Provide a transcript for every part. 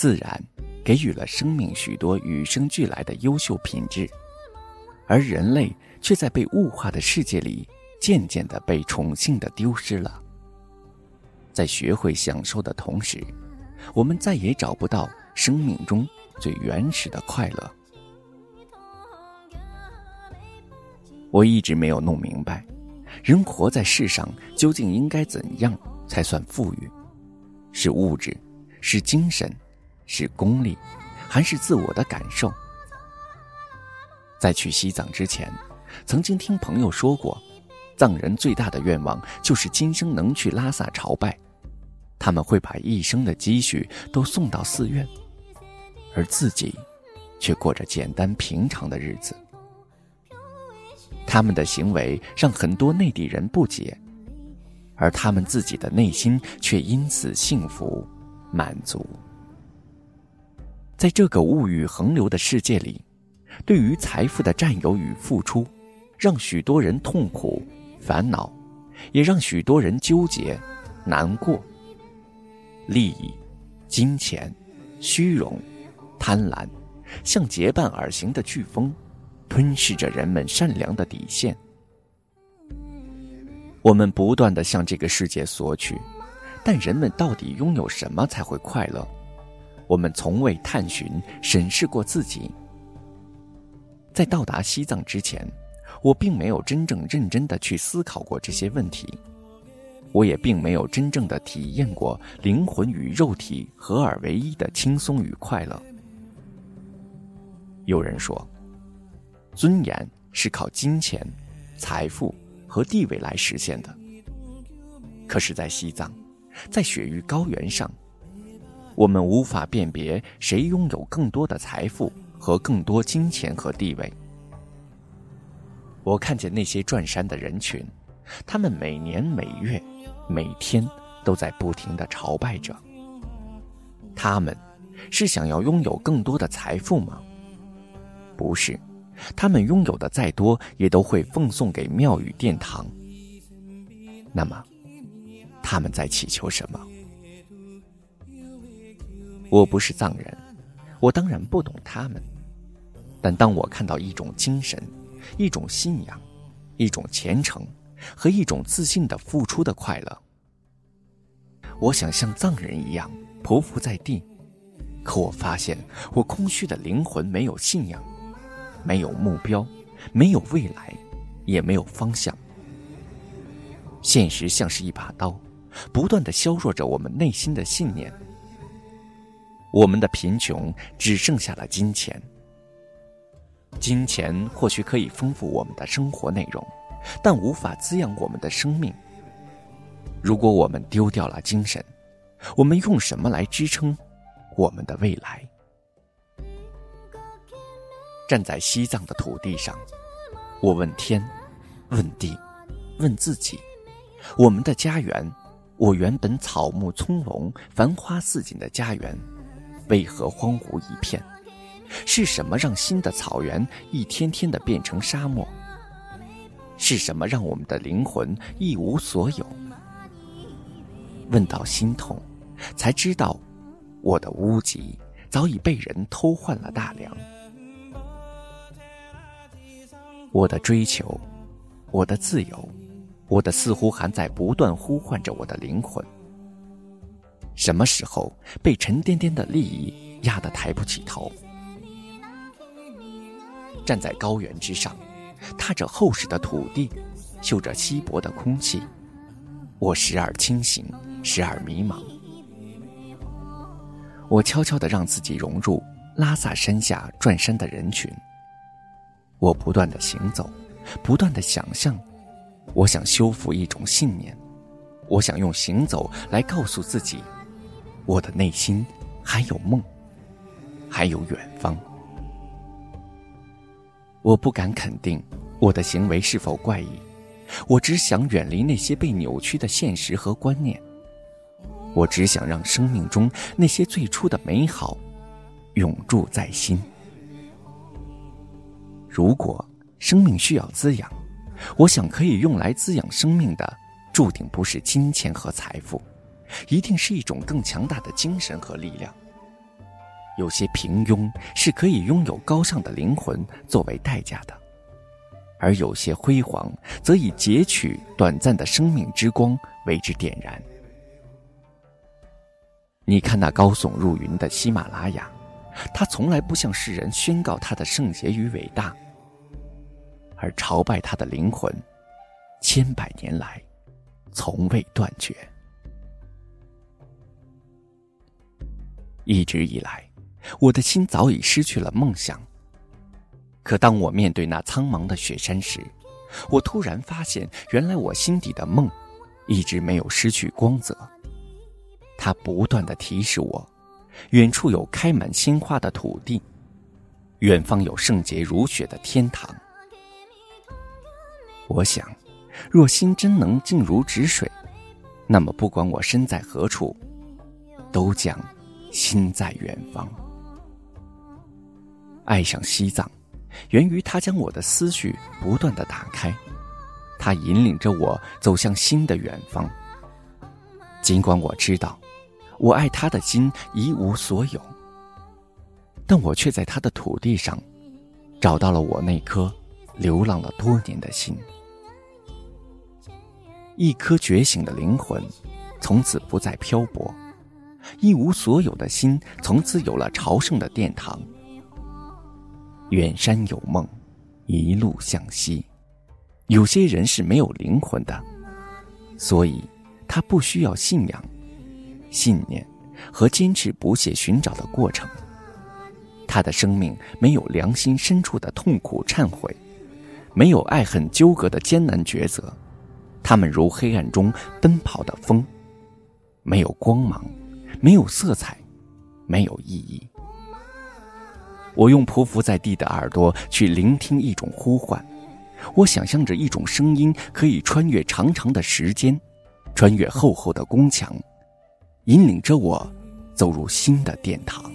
自然给予了生命许多与生俱来的优秀品质，而人类却在被物化的世界里，渐渐的被宠幸的丢失了。在学会享受的同时，我们再也找不到生命中最原始的快乐。我一直没有弄明白，人活在世上究竟应该怎样才算富裕？是物质，是精神，是功利，还是自我的感受？在去西藏之前，曾经听朋友说过，藏人最大的愿望就是今生能去拉萨朝拜，他们会把一生的积蓄都送到寺院，而自己却过着简单平常的日子。他们的行为让很多内地人不解，而他们自己的内心却因此幸福、满足。在这个物欲横流的世界里，对于财富的占有与付出，让许多人痛苦、烦恼，也让许多人纠结、难过。利益、金钱、虚荣、贪婪，像结伴而行的飓风。吞噬着人们善良的底线。我们不断的向这个世界索取，但人们到底拥有什么才会快乐？我们从未探寻、审视过自己。在到达西藏之前，我并没有真正认真的去思考过这些问题，我也并没有真正的体验过灵魂与肉体合二为一的轻松与快乐。有人说。尊严是靠金钱、财富和地位来实现的。可是，在西藏，在雪域高原上，我们无法辨别谁拥有更多的财富和更多金钱和地位。我看见那些转山的人群，他们每年每月、每天都在不停的朝拜着。他们，是想要拥有更多的财富吗？不是。他们拥有的再多，也都会奉送给庙宇殿堂。那么，他们在祈求什么？我不是藏人，我当然不懂他们。但当我看到一种精神、一种信仰、一种虔诚和一种自信的付出的快乐，我想像藏人一样匍匐在地。可我发现，我空虚的灵魂没有信仰。没有目标，没有未来，也没有方向。现实像是一把刀，不断的削弱着我们内心的信念。我们的贫穷只剩下了金钱。金钱或许可以丰富我们的生活内容，但无法滋养我们的生命。如果我们丢掉了精神，我们用什么来支撑我们的未来？站在西藏的土地上，我问天，问地，问自己：我们的家园，我原本草木葱茏、繁花似锦的家园，为何荒芜一片？是什么让新的草原一天天的变成沙漠？是什么让我们的灵魂一无所有？问到心痛，才知道，我的屋脊早已被人偷换了大梁。我的追求，我的自由，我的似乎还在不断呼唤着我的灵魂。什么时候被沉甸甸的利益压得抬不起头？站在高原之上，踏着厚实的土地，嗅着稀薄的空气，我时而清醒，时而迷茫。我悄悄地让自己融入拉萨山下转山的人群。我不断的行走，不断的想象，我想修复一种信念，我想用行走来告诉自己，我的内心还有梦，还有远方。我不敢肯定我的行为是否怪异，我只想远离那些被扭曲的现实和观念，我只想让生命中那些最初的美好永驻在心。如果生命需要滋养，我想可以用来滋养生命的，注定不是金钱和财富，一定是一种更强大的精神和力量，有些平庸是可以拥有高尚的灵魂作为代价的，而有些辉煌则以截取短暂的生命之光为之点燃。你看那高耸入云的喜马拉雅，它从来不向世人宣告它的圣洁与伟大，而朝拜它的灵魂，千百年来，从未断绝。一直以来，我的心早已失去了梦想。可当我面对那苍茫的雪山时，我突然发现，原来我心底的梦，一直没有失去光泽。它不断的提示我，远处有开满鲜花的土地，远方有圣洁如雪的天堂。我想，若心真能静如止水，那么不管我身在何处，都将。心在远方，爱上西藏，源于他将我的思绪不断的打开，他引领着我走向新的远方。尽管我知道，我爱他的心一无所有，但我却在他的土地上，找到了我那颗流浪了多年的心，一颗觉醒的灵魂，从此不再漂泊。一无所有的心，从此有了朝圣的殿堂。远山有梦，一路向西。有些人是没有灵魂的，所以他不需要信仰、信念和坚持不懈寻找的过程。他的生命没有良心深处的痛苦忏悔，没有爱恨纠葛的艰难抉择。他们如黑暗中奔跑的风，没有光芒。没有色彩，没有意义。我用匍匐在地的耳朵去聆听一种呼唤，我想象着一种声音可以穿越长长的时间，穿越厚厚的宫墙，引领着我走入新的殿堂。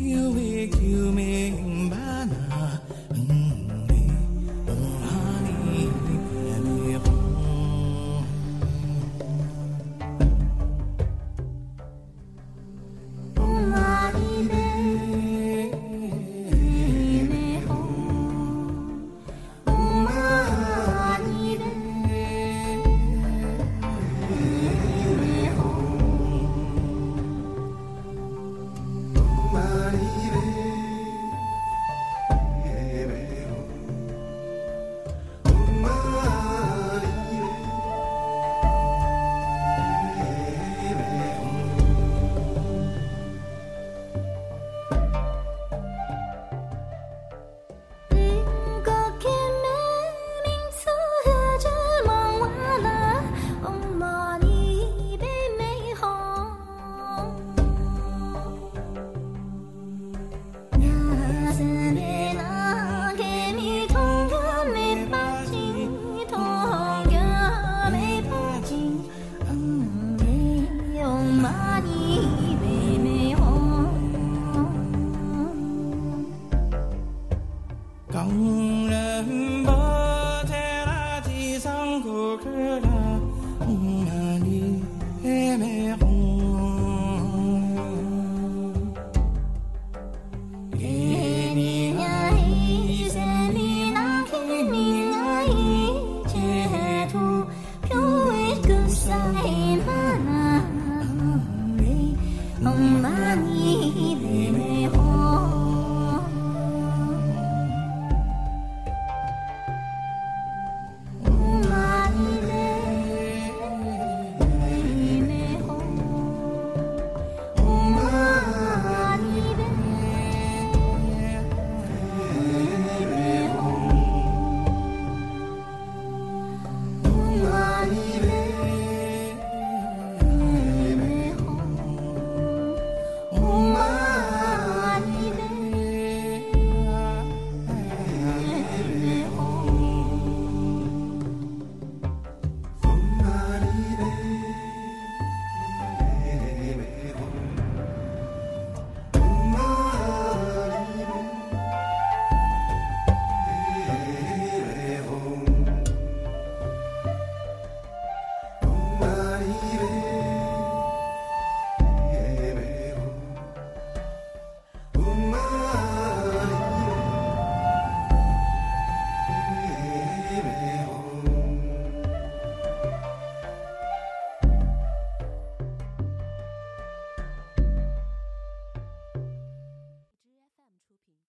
You make you make 高我。